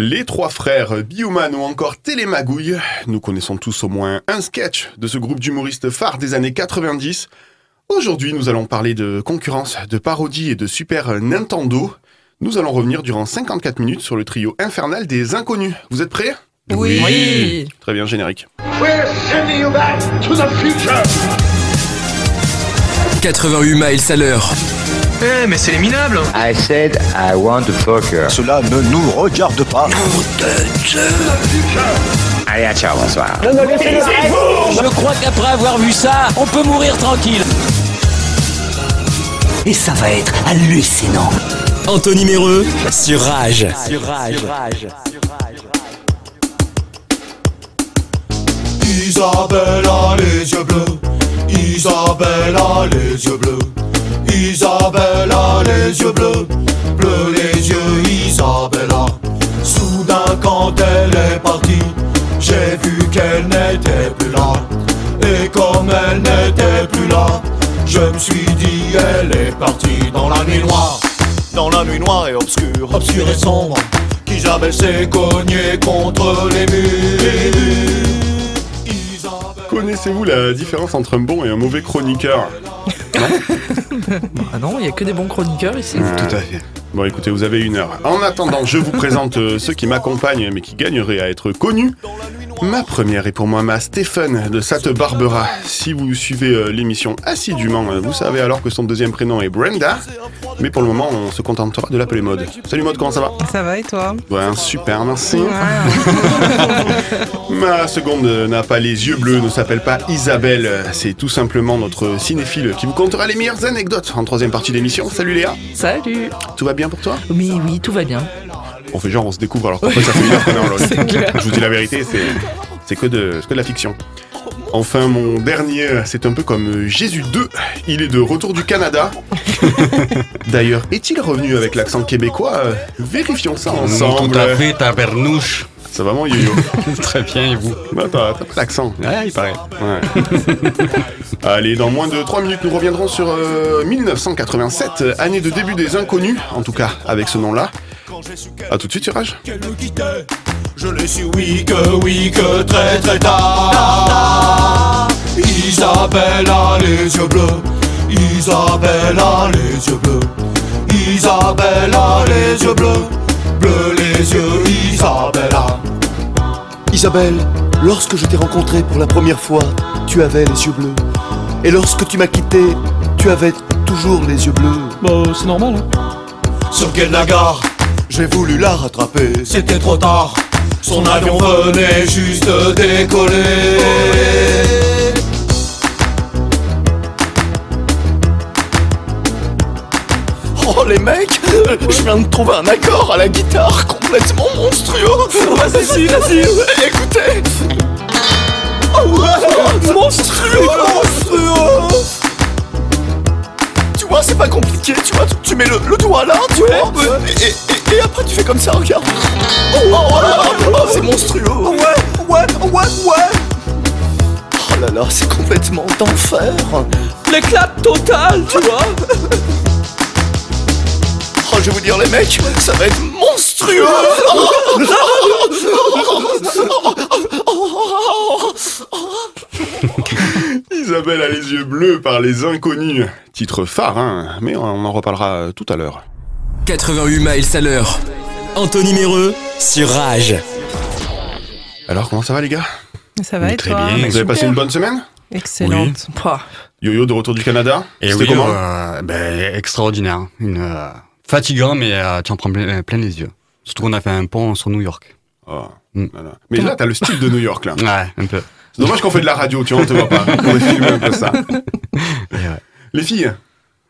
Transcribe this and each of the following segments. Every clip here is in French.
Les trois frères Bioman ou encore Télémagouille, nous connaissons tous au moins un sketch de ce groupe d'humoristes phares des années 90. Aujourd'hui, nous allons parler de concurrence, de parodie et de Super Nintendo. Nous allons revenir durant 54 minutes sur le trio infernal des inconnus. Vous êtes prêts? Oui. Oui. Très bien, générique. We're sending you back to the future. 88 miles à l'heure. Eh, mais c'est les minables I said I want to fuck her. Cela ne nous regarde pas. Allez, ciao, bonsoir. Je crois qu'après avoir vu ça, on peut mourir tranquille. Et ça va être hallucinant. Anthony Méreux sur Rage. Sur Rage. Isabelle a les yeux bleus. Isabelle a les yeux bleus. Isabelle a les yeux bleus. Bleus les yeux, Isabella. Soudain, quand elle est partie, j'ai vu qu'elle n'était plus là. Et comme elle n'était plus là, je me suis dit, elle est partie dans la nuit noire. Dans la nuit noire et obscure, obscure et sombre, qu'Isabelle s'est cognée contre les murs. Isabelle- Connaissez-vous la différence entre un bon et un mauvais chroniqueur? Ah non, il y a que des bons chroniqueurs ici. Tout à fait. Bon écoutez, vous avez une heure. En attendant, je vous présente euh, ceux qui m'accompagnent mais qui gagneraient à être connus. Ma première est pour moi ma Stéphane de Sainte Barbara. Si vous suivez euh, l'émission assidûment, euh, vous savez alors que son deuxième prénom est Brenda. Mais pour le moment, on se contentera de l'appeler Maude. Salut Maude, comment ça va? Ça va et toi? Ouais, super, merci. Ma seconde n'a pas les yeux bleus, ne s'appelle pas Isabelle. C'est tout simplement notre cinéphile qui vous contera les meilleures anecdotes en troisième partie d'émission. Salut Léa, Salut tout va bien pour toi? Oui, oui, tout va bien. On fait genre on se découvre alors qu'en fait ça fait une heure qu'on est en LOL. Je vous dis la vérité, c'est c'est que de c'est que de la fiction. Enfin mon dernier, c'est un peu comme Jésus 2, il est de retour du Canada. D'ailleurs, est-il revenu avec l'accent québécois? Vérifions ça ensemble. Tout à fait, tabarnouche. Ça va mon yo-yo Très bien, et vous Bah, T'as pas l'accent. Ouais, il paraît. Ouais. Allez, dans moins de 3 minutes, nous reviendrons sur euh, 1987, année de début des inconnus, en tout cas avec ce nom-là. A tout de suite sur Rage. qu'elle me quittait. Je l'ai su, oui, que oui, que très très tard. Isabelle a les yeux bleus. Isabelle a les yeux bleus. Isabelle a les yeux bleus. Les yeux, Isabella. Isabelle, lorsque je t'ai rencontrée pour la première fois, tu avais les yeux bleus. Et lorsque tu m'as quitté, tu avais toujours les yeux bleus. Bah, c'est normal, hein. Sur quai de la gare, j'ai voulu la rattraper? C'était trop tard. Son avion venait juste de décoller. Oh les mecs, je viens de trouver un accord à la guitare complètement monstrueux. Vas-y, vas-y, écoutez. Oh ouais, monstrueux, monstrueux. Tu vois, c'est pas compliqué, tu vois, tu, mets le, le doigt là, tu vois, et, et- et après tu fais comme ça, regarde. Oh, oh, oh là là, oh, c'est monstrueux. Ouais, ouais, ouais, ouais. Oh là là, c'est complètement d'enfer. L'éclat total, tu vois Oh, vais vous dire, les mecs, ça va être monstrueux! Isabelle a les yeux bleus par les inconnus. Titre phare, hein, mais on en reparlera tout à l'heure. 88 miles à l'heure. Anthony Méreux sur Rage. Alors, comment ça va les gars? Ça va et Très toi? bien. Vous avez passé une bonne semaine? Excellente. Yo-yo de retour du Canada? Et C'était oui, comment? euh, ben, extraordinaire. Une, euh, fatigant, mais euh, tu en prends plein, plein les yeux. Surtout qu'on a fait un pont sur New York. Oh, Mm. voilà. Mais là, t'as le style de New York, là. Ouais, un peu. C'est dommage qu'on fait de la radio, tu vois, on te voit pas. On pourrait filmer un peu ça. Ouais. Les filles,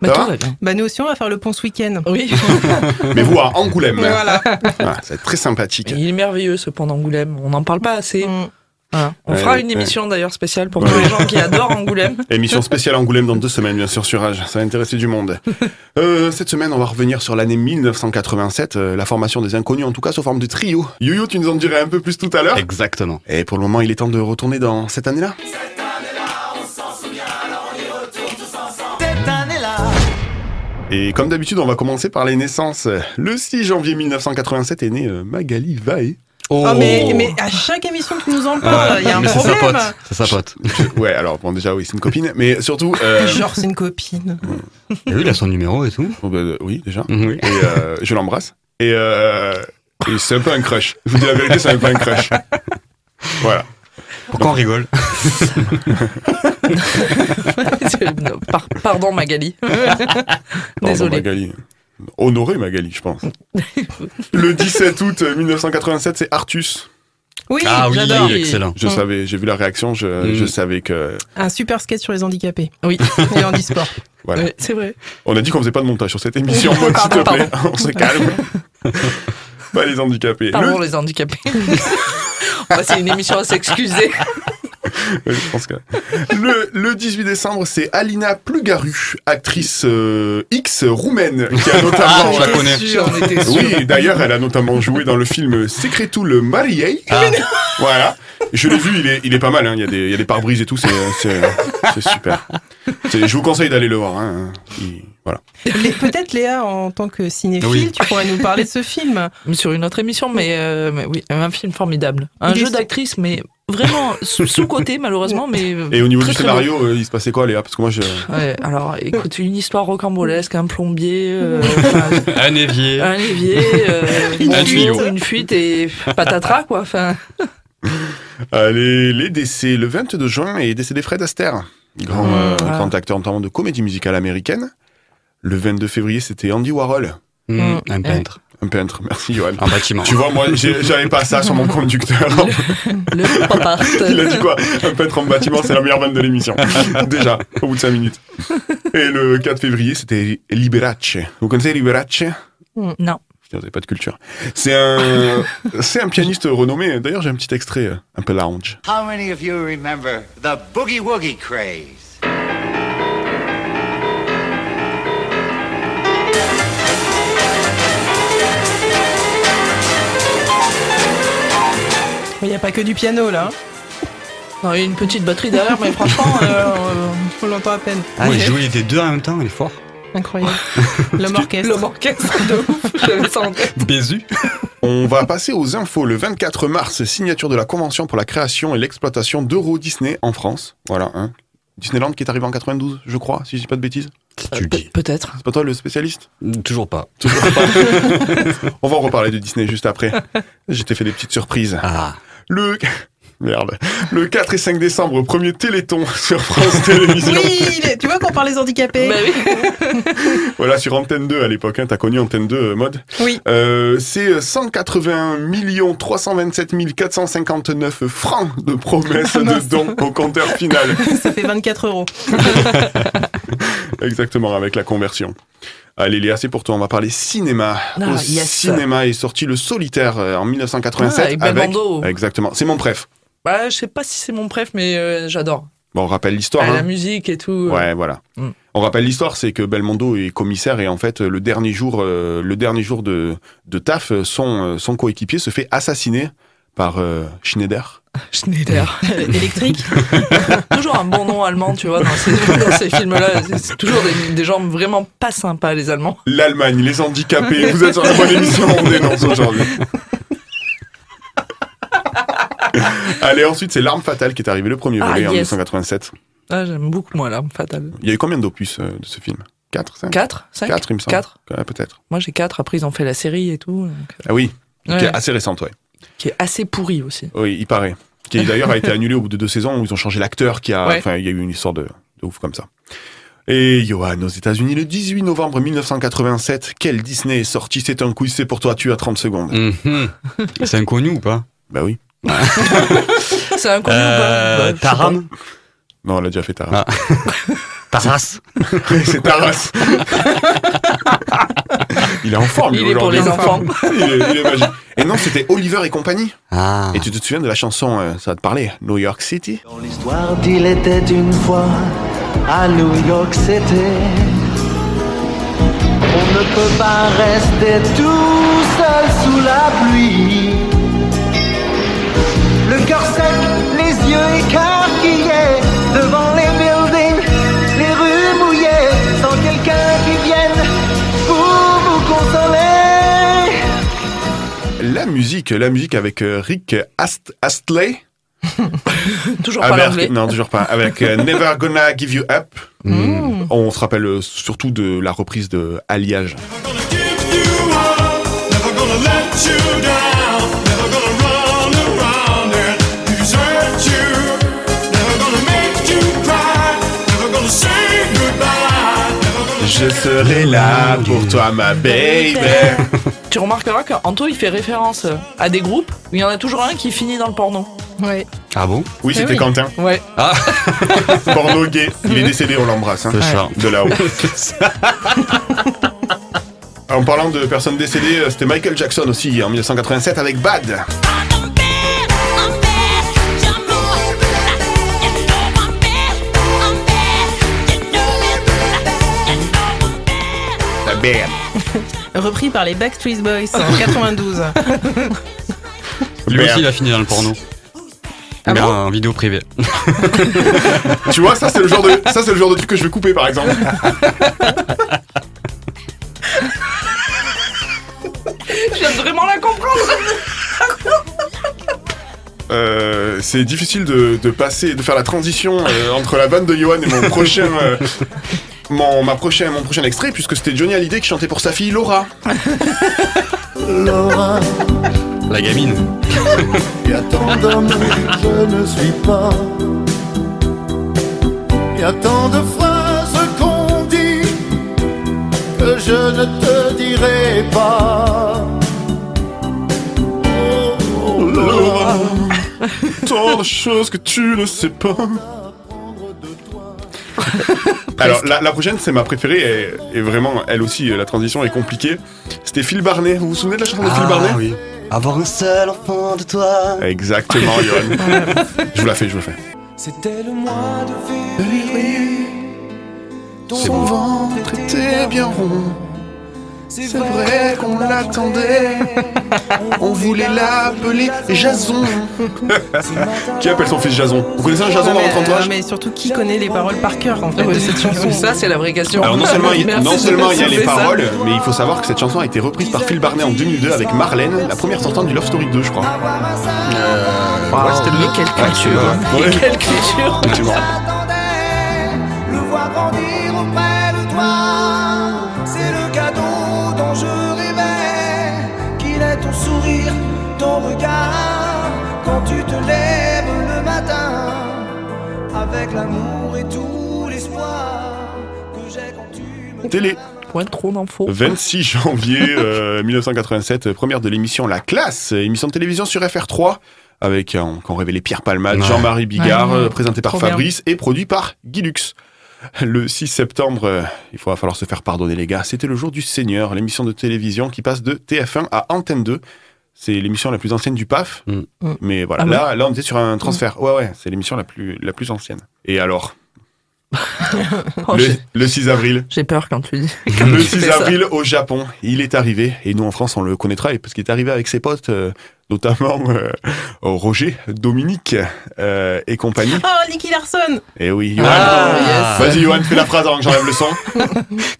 Bah, Ça tout va va bien. Bah nous aussi on va faire le pont ce week-end. Oui. mais vous à Angoulême. Voilà. Voilà, ça va être très sympathique. Il est merveilleux ce pont d'Angoulême. On n'en parle pas assez. Mm. Voilà. On Ouais, fera ouais, une ouais. émission d'ailleurs spéciale pour tous les gens qui adorent Angoulême. Émission spéciale Angoulême dans deux semaines, bien sûr, sur Rage. Ça va intéresser du monde. Euh, cette semaine, on va revenir sur l'année 1987, euh, la formation des inconnus, en tout cas sous forme de trio. Yoyo, tu nous en dirais un peu plus tout à l'heure. Exactement. Et pour le moment, il est temps de retourner dans cette année-là. Et comme d'habitude, on va commencer par les naissances. Le 6 janvier 1987 est née euh, Magali Vae. Oh, mais, mais à chaque émission que tu nous en parles, il y a un mais c'est sa problème. pote. C'est sa pote. Ouais, alors bon, déjà, oui, c'est une copine, mais surtout. euh, Genre, c'est une copine. Et oui, il a son numéro et tout. oh, bah, euh, oui, déjà. Oui. Et euh, je l'embrasse. Et, euh, et c'est un peu un crush. Je vous dis la vérité, c'est un peu un crush. Voilà. Pourquoi on rigole? Non, par- pardon Magali. Pardon, Désolé. Magali. Honoré Magali, je pense. Le 17 août 1987, c'est Artus. Oui, Ah oui, j'adore. excellent. Je savais, j'ai vu la réaction, je, Mm. je savais que. Un super sketch sur les handicapés Oui, et handisport. Voilà. Ouais, c'est vrai. On a dit qu'on faisait pas de montage sur cette émission, s'il te Pardon, plaît. On se calme. pas les handicapés. Pardon Le- les handicapés. Bah, c'est une émission à s'excuser. Oui, je pense que... le, le 18 décembre, c'est Alina Plugaru, actrice euh, X roumaine, qui a notamment. Ah, je la connais. Sûr. Oui, d'ailleurs, elle a notamment joué dans le film Secretul Mariei. Voilà. Je l'ai vu, il est, il est pas mal. hein. Il, y a des, il y a des pare-brises et tout, c'est, c'est, c'est super. Je vous conseille d'aller le voir. hein. Il- voilà. Peut-être Léa, en tant que cinéphile, Oui. tu pourrais nous parler de ce film. Sur une autre émission, mais, euh, mais oui, un film formidable. Un jeu d'actrice, mais vraiment sous- sous-côté malheureusement, mais. Et au niveau très, du scénario, euh, il se passait quoi, Léa? Parce que moi, je. bon. Ouais, alors écoute, une histoire rocambolesque, un plombier, euh, Un évier. un évier, euh, Une tuyau. une fuite et patatras quoi. Enfin, les, les décès. Le 22 juin est décédé Fred Astaire, grand, euh, ah. grand acteur notamment de comédie musicale américaine. Le 22 février, c'était Andy Warhol, Mm, un peintre. un peintre. Merci, Johan. Un bâtiment. Tu vois, moi, j'avais pas ça sur mon conducteur. le papa. Il a dit quoi? Un peintre en bâtiment, c'est la meilleure vanne de l'émission. Déjà, au bout de 5 minutes. Et le 4 février, c'était Liberace. Vous connaissez Liberace? Non. Putain, vous avez pas de culture. C'est un, c'est un pianiste renommé. D'ailleurs, j'ai un petit extrait, euh, un peu lounge. How many of you remember the boogie woogie craze? Il n'y a pas que du piano là. Non, il y a une petite batterie derrière, mais franchement, euh, euh, On l'entend à peine. Ah, il jouait des deux en même temps, il est fort. Incroyable. L'homme orchestre. l'homme orchestre de ouf, j'avais ça en tête. Bézu. On va passer aux infos. Le 24 mars, signature de la convention pour la création et l'exploitation d'Euro Disney en France. Voilà, hein. Disneyland qui est arrivé en 92, je crois, si je dis pas de bêtises. Tu dis. Pe- Peut-être. C'est pas toi le spécialiste? Toujours pas. Toujours pas. On va en reparler de Disney juste après. Je t'ai fait des petites surprises. Ah. Le... Merde. Le 4 et 5 décembre, premier Téléthon sur France Télévisions. Oui, tu vois qu'on parle des handicapés. Bah oui. Voilà, sur Antenne 2 à l'époque. Hein, T'as connu Antenne 2, euh, mode Oui. Euh, C'est 181 327 459 francs de promesses Ah, de dons au compteur final. Ça fait 24 euros. Exactement, avec la conversion. Allez Léa, c'est pour toi, on va parler cinéma. Ah, Au yes. cinéma est sorti Le Solitaire euh, en 1987. Ah, avec Belmondo. Exactement, c'est mon préf. Bah, je sais pas si c'est mon préf, mais euh, j'adore. Bon, on rappelle l'histoire. Ah, hein. La musique et tout. Ouais, voilà. Mm. On rappelle l'histoire, c'est que Belmondo est commissaire et en fait le dernier jour, euh, le dernier jour de, de taf, son, son coéquipier se fait assassiner par euh, Schneider. Schneider. Électrique. toujours un bon nom allemand, tu vois, dans ces, films-là. C'est- toujours des, des gens vraiment pas sympas, les Allemands. L'Allemagne, les handicapés, vous êtes sur la bonne émission, on dénonce aujourd'hui. Allez, ensuite c'est L'arme fatale qui est arrivé le premier Ah, volet en yes. 1987. Ah, j'aime beaucoup, moi, l'arme fatale. Il y a eu combien d'opus euh, de ce film? 4, 5 4 5 4, il me semble. 4 Ouais, peut-être. Moi, j'ai 4. Après, ils ont fait la série et tout. donc, Ah oui, qui Ouais. est assez récente, ouais. Qui est assez pourri aussi. Oui, il paraît. Qui d'ailleurs a été annulé au bout de deux saisons où ils ont changé l'acteur qui a. Ouais. Enfin, il y a eu une histoire de, de ouf comme ça. Et Johan, aux États-Unis, le 18 novembre 1987, quel Disney est sorti C'est un quiz, c'est pour toi, tu as 30 secondes. Mhm. C'est inconnu ou pas? Bah oui. C'est un connu ou euh, pas Bah, je sais Taram? Non, on l'a déjà fait Taras. Ah. Taras c'est Taras. il est en forme, Il est pour les enfants. il, est, il est magique. Et non, c'était Oliver et compagnie. Ah. Et tu te souviens de la chanson, euh, ça va te parler, New York City? Dans l'histoire d'il était une fois à New York City. On ne peut pas rester tout seul sous la pluie. Le cœur sec, les yeux écarquillés musique, la musique avec euh, Rick Ast Astley. Toujours pas Avec-. Non, toujours pas. Avec euh, Never Gonna Give You Up. Mm. On se rappelle euh, surtout de la reprise de Alliage. Never gonna let you down. Never gonna run Je serai là pour toi, ma baby. Tu remarqueras qu'Anto il fait référence à des groupes où il y en a toujours un qui finit dans le porno. Ouais. Ah bon? Oui, Eh c'était oui. Quentin. Ouais. Ah, Porno gay. Il est décédé, on l'embrasse. hein. c'est ça. De là-haut. En parlant de personnes décédées, euh, c'était Michael Jackson aussi en 1987 avec Bad. Repris par les Backstreet Boys en 92. Lui aussi, il a fini dans le porno. Ah Mais bon en vidéo privée. Tu vois, ça c'est le genre de ça c'est le genre de truc que je vais couper par exemple. Je viens de vraiment la comprendre. Euh, c'est difficile de, de passer, de faire la transition euh, entre la vanne de Johan et mon prochain, euh, mon, ma prochaine, mon prochain extrait, puisque c'était Johnny Hallyday qui chantait pour sa fille Laura. Laura, La gamine. il y a tant d'hommes que je ne suis pas. Il y a tant de phrases qu'on dit que je ne te dirai pas. Oh, Laura, Tant de choses que tu ne sais pas. Alors la, la prochaine c'est ma préférée et, et vraiment elle aussi euh, la transition est compliquée. C'était Phil Barnet. Vous vous souvenez de la chanson de Phil Barnet oui. Avoir un seul enfant de toi. Exactement, Johan. je vous la fais, je vous la fais. C'était le mois de février. Son ventre était bien rond. C'est vrai qu'on l'attendait. On voulait l'appeler Jason. qui appelle son fils Jason Vous connaissez un Jason dans mais, votre entourage mais surtout, qui connaît les paroles par cœur en fait de cette chanson Ça, c'est la vraie question. Alors non seulement, il, non seulement il y a les paroles, mais il faut savoir que cette chanson a été reprise par Phil Barnet en 2002 avec Marlène, la première sortante du Love Story 2, je crois. Euh, ouais, c'était le Mais 2. quelle culture. ouais. Quelle culture. Le voir grandir auprès de toi, ton regard, quand tu te lèves le matin, avec l'amour et tout l'espoir que j'ai quand tu me Télé. Point trop d'infos. 26 janvier euh, 1987, première de l'émission La Classe, émission de télévision sur FR3, avec euh, qu'on révélait Pierre Palmade, Ouais. Jean-Marie Bigard, Ouais. euh, présenté par Trop bien. Fabrice et produit par Guy Lux. Le 6 septembre, euh, il va falloir se faire pardonner les gars, c'était le jour du Seigneur, l'émission de télévision qui passe de TF1 à Antenne 2. C'est l'émission la plus ancienne du PAF, Mm. Mm. mais voilà, Ah là, là on était sur un transfert. Ouais ouais, c'est l'émission la plus, la plus ancienne. Et alors, Oh, le, j'ai- le 6 avril, J'ai peur quand tu dis. le tu 6 fais ça. avril au Japon, il est arrivé, et nous en France on le connaîtra, et parce qu'il est arrivé avec ses potes, euh, notamment euh, Roger, Dominique euh, et compagnie. Oh, Nicky Larson Et oui, Johan. Ah, Vas-y Johan, fais la phrase avant que j'enlève le son.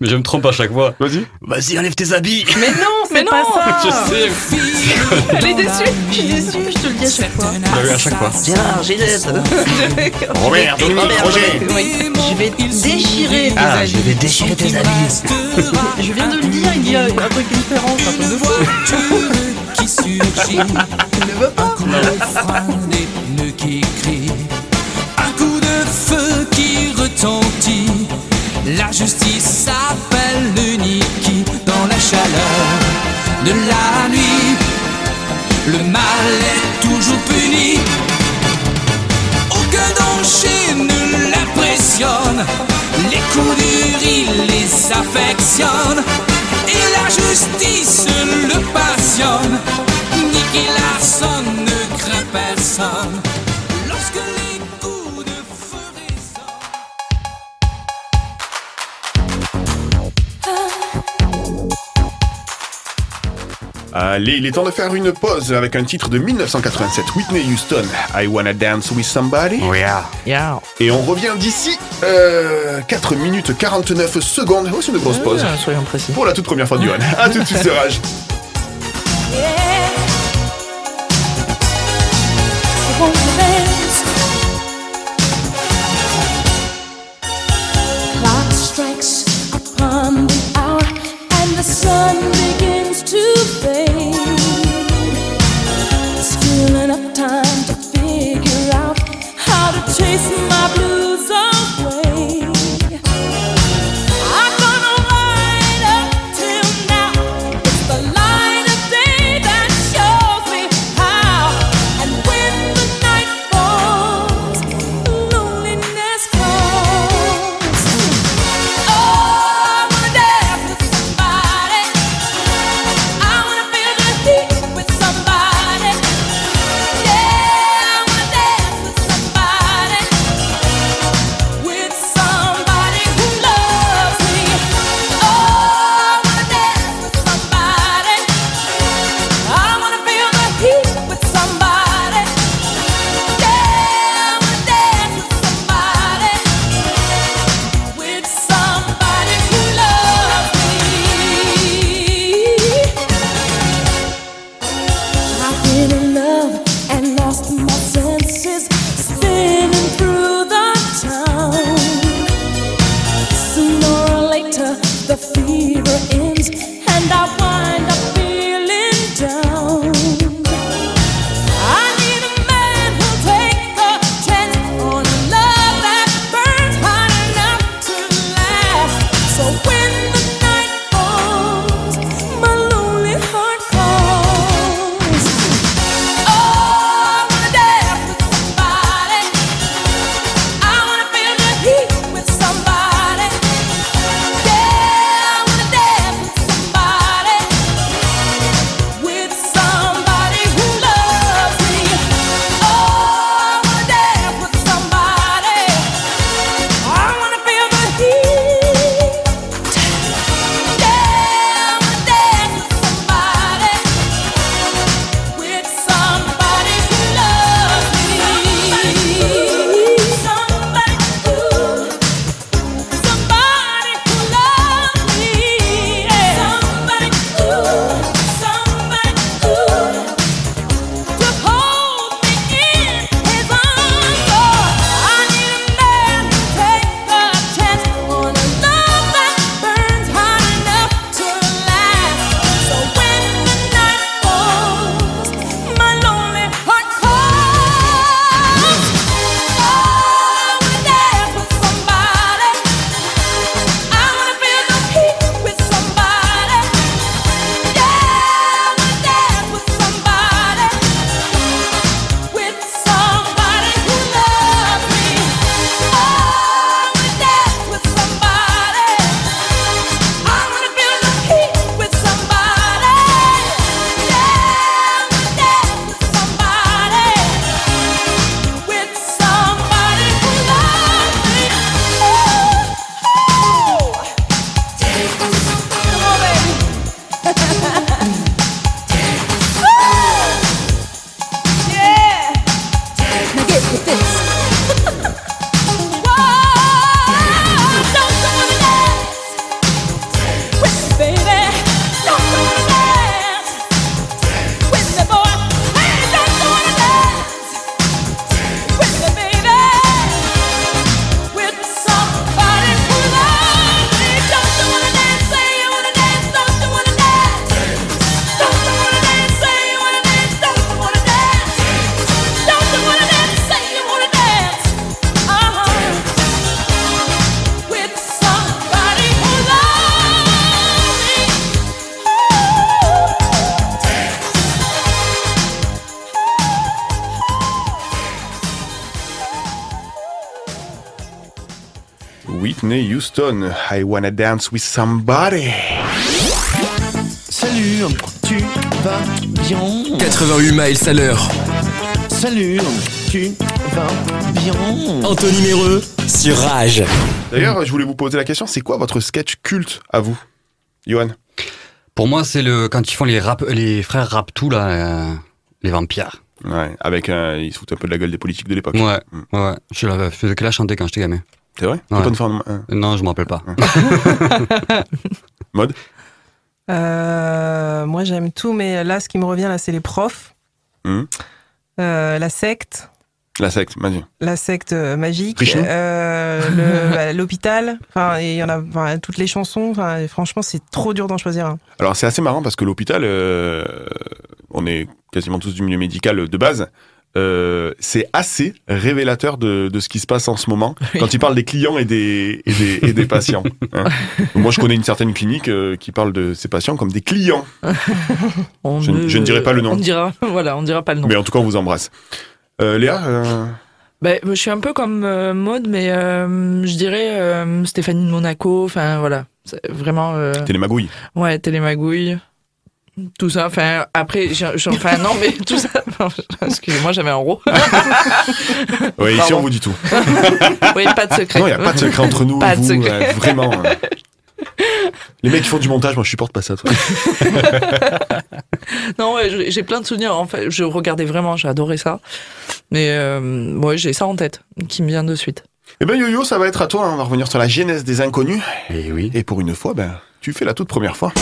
Mais je me trompe à chaque fois. Vas-y. Vas-y, enlève tes habits. Mais non, c'est Mais pas non, ça Je sais. Elle est déçue. Je suis déçue, je te le dis à chaque fois. Je l'ai à chaque fois. Tiens, Ginette. Robert, Dominique, Roger. Oui, je vais déchirer tes Ah, habits. je vais déchirer tes habits. Je viens de le dire, il y a un truc différent, un peu de fois. qui surgit. Coup de frein, des pneus qui crient. Un coup de feu qui retentit. La justice s'appelle le Niki dans la chaleur de la nuit. Le mal est toujours puni. Aucun danger ne l'impressionne. Les coups durs, il les affectionne. Et la justice le passionne. Larson ne craint personne. Lorsque les coups de feu résonnent. Allez, il est temps de faire une pause avec un titre de 1987, Whitney Houston, I Wanna Dance With Somebody. Oh yeah. Yeah. Et on revient d'ici euh, 4 minutes 49 secondes. Oh, c'est une grosse pause. Soyons précis. Pour la toute première fois du Johan. A tout de suite, Rage. Whitney Houston. I wanna dance with somebody. Salut, tu vas bien? 88 miles à l'heure. Salut, tu vas bien? Anthony Méreux sur Rage. D'ailleurs, je voulais vous poser la question, c'est quoi votre sketch culte à vous Johan? Pour moi, c'est le quand ils font les rap, les frères Raptou là, euh, les vampires. Ouais, avec un, ils se foutent un peu de la gueule des politiques de l'époque. Ouais, ouais. Je faisais que la chanter quand j'étais gamin. C'est vrai Ouais. Antoine Farn- euh, Non, je m'en rappelle pas. Mode Euh, moi, j'aime tout, mais là, ce qui me revient, là, c'est les profs. Hum. Euh, la secte, La secte, vas-y. la secte euh, magique, euh, bah, l'hôpital, enfin, et il y en a enfin, toutes les chansons, enfin, franchement, c'est trop dur d'en choisir un. Alors c'est assez marrant parce que l'hôpital, euh, on est quasiment tous du milieu médical de base. Euh, c'est assez révélateur de, de ce qui se passe en ce moment quand il parle des clients et des, et des, et des patients. hein. Moi, je connais une certaine clinique euh, qui parle de ses patients comme des clients. On Je ne- je ne dirai pas le nom. On dira, voilà, on dira pas le nom. Mais en tout cas, on vous embrasse. Euh, Léa euh, Ben, je suis un peu comme euh, Maud, mais euh, je dirais euh, Stéphanie de Monaco. Enfin, voilà. Vraiment. euh, Télémagouille. Ouais, Télémagouille. Tout ça. Enfin, après, enfin, non, mais tout ça. Excusez-moi, j'avais un ro. Ouais, ici, on vous dit tout. Oui, pas de secret. Non, il n'y a pas de secret entre nous Pas et de vous. secret. euh, vraiment. euh. Les mecs qui font du montage, moi, je supporte pas ça. toi. Non, ouais, j'ai plein de souvenirs. En fait, je regardais vraiment, j'ai adoré ça. Mais euh, ouais, j'ai ça en tête, qui me vient de suite. Eh ben Yo-Yo, ça va être à toi. hein. On va revenir sur la genèse des inconnus. Et oui. Et pour une fois, ben, tu fais la toute première fois.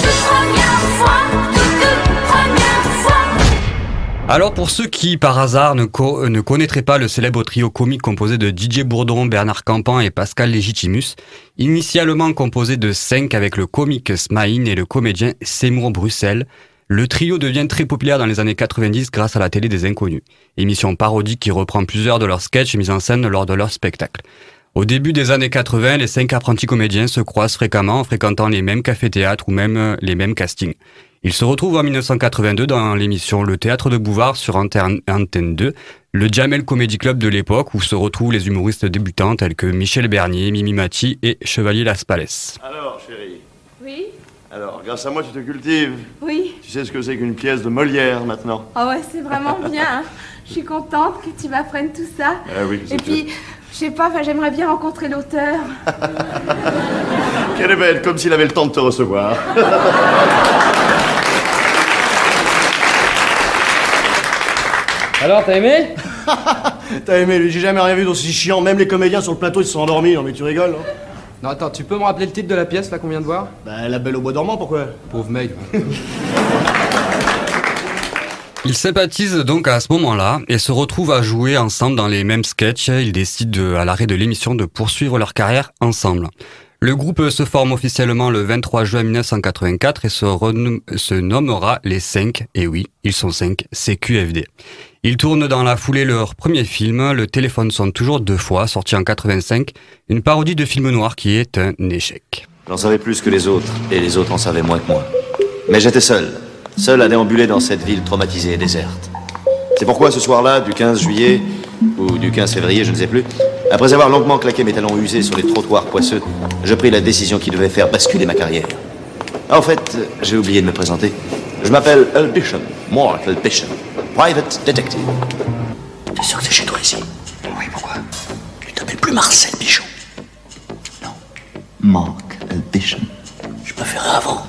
Alors pour ceux qui par hasard ne, co- ne connaîtraient pas le célèbre trio comique composé de Didier Bourdon, Bernard Campan et Pascal Légitimus, initialement composé de cinq avec le comique Smaïn et le comédien Seymour Bruxelles, le trio devient très populaire dans les années 90 grâce à la télé des inconnus, émission parodique qui reprend plusieurs de leurs sketchs mis en scène lors de leurs spectacles. Au début des années 80, les cinq apprentis comédiens se croisent fréquemment en fréquentant les mêmes cafés-théâtres ou même euh, les mêmes castings. Ils se retrouvent en 1982 dans l'émission Le Théâtre de Bouvard sur Antenne Antenne 2, le Jamel Comedy Club de l'époque où se retrouvent les humoristes débutants tels que Michel Bernier, Mimi Mati et Chevalier Las Palais. Alors, chérie, Oui, alors, grâce à moi, tu te cultives. oui. Tu sais ce que c'est qu'une pièce de Molière maintenant Ah ouais, c'est vraiment bien. hein. Je suis contente que tu m'apprennes tout ça. Ah oui, Et puis, je sais pas, enfin, j'aimerais bien rencontrer l'auteur. Quelle est belle, comme s'il avait le temps de te recevoir. Alors, t'as aimé T'as aimé, lui, j'ai jamais rien vu d'aussi chiant. Même les comédiens sur le plateau, ils se sont endormis. Non, mais tu rigoles, Non, attends, tu peux me rappeler le titre de la pièce là qu'on vient de voir? Bah, La Belle au Bois dormant, pourquoi? Pauvre mec. Ils sympathisent donc à ce moment-là et se retrouvent à jouer ensemble dans les mêmes sketchs. Ils décident de- à l'arrêt de l'émission de poursuivre leur carrière ensemble. Le groupe se forme officiellement le 23 juin 1984 et se, se nommera les 5, et oui, ils sont 5, CQFD. Ils tournent dans la foulée leur premier film, Le téléphone sonne toujours deux fois, sorti en 85, une parodie de film noir qui est un échec. J'en savais plus que les autres, et les autres en savaient moins que moi. Mais j'étais seul, seul à déambuler dans cette ville traumatisée et déserte. C'est pourquoi ce soir-là, du 15 juillet, ou du 15 février, je ne sais plus, après avoir longuement claqué mes talons usés sur les trottoirs poisseux, je pris la décision qui devait faire basculer ma carrière. En fait, j'ai oublié de me présenter. Je m'appelle Elbishon, Mark Elbishon, private detective. T'es sûr que c'est chez toi ici? Oui, pourquoi? Tu t'appelles plus Marcel Bichon Non. Mark Elbishon. Je préférais avant.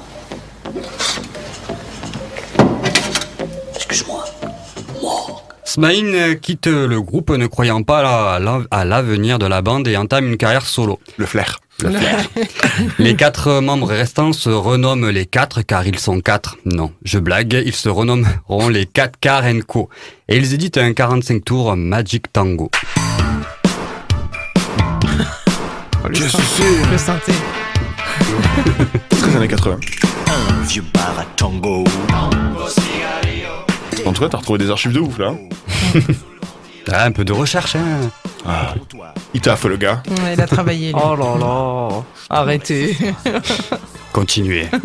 Excuse-moi. Smaïn quitte le groupe ne croyant pas à l'avenir de la bande et entame une carrière solo. Le flair. Les quatre membres restants se renomment les quatre car ils sont quatre. Non, je blague, ils se renommeront les 4 Car Co. Et ils éditent un 45 tours Magic Tango. Qu'est-ce que c'est? Le synthé. Très années 80. Un vieux bar à tango. En tout cas, t'as retrouvé des archives de ouf là. hein. Ah, un peu de recherche, hein. Ah, il taffe le gars. Ouais, il a travaillé. lui. Oh là là. Arrêtez. Continuez.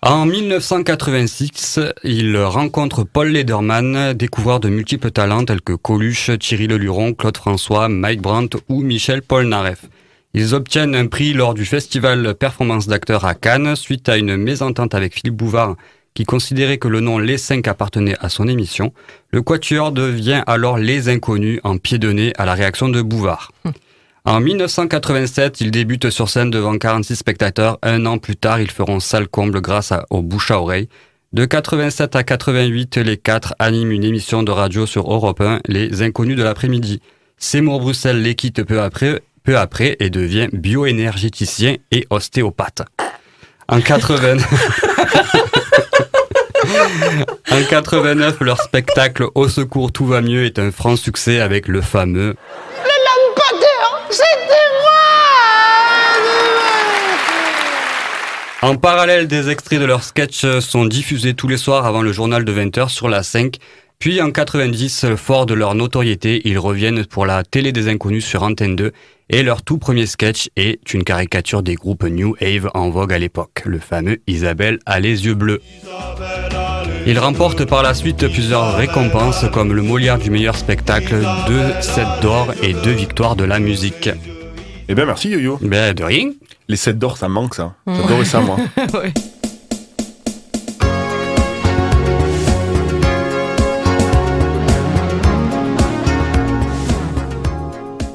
En 1986, il rencontre Paul Lederman, découvreur de multiples talents tels que Coluche, Thierry Leluron, Claude François, Mike Brandt ou Michel Polnareff. Ils obtiennent un prix lors du festival Performance d'acteurs à Cannes suite à une mésentente avec Philippe Bouvard qui considérait que le nom Les 5 appartenait à son émission. Le Quatuor devient alors Les Inconnus en pied de nez à la réaction de Bouvard. En 1987, ils débutent sur scène devant 46 spectateurs. Un an plus tard, ils feront salle comble grâce à, au bouche à oreille. De 87 à 88, les quatre animent une émission de radio sur Europe 1, Les Inconnus de l'après-midi. Seymour Bruxelles les quitte peu après, peu après et devient bioénergéticien et ostéopathe. En 80... en 89, leur spectacle Au secours, tout va mieux est un franc succès avec le fameux Le lampadaire, c'était moi En parallèle, des extraits de leurs sketchs sont diffusés tous les soirs avant le journal de 20h sur la 5. Puis en 90, fort de leur notoriété, ils reviennent pour la télé des inconnus sur Antenne 2 et leur tout premier sketch est une caricature des groupes New Wave en vogue à l'époque, le fameux Isabelle a les yeux bleus. Ils remportent par la suite plusieurs récompenses comme le Molière du meilleur spectacle, deux sets d'or et deux victoires de la musique. Eh bien, merci Yo-Yo. Ben, de rien. Les 7 d'or, ça me manque ça. J'adorais ça, moi. Ouais.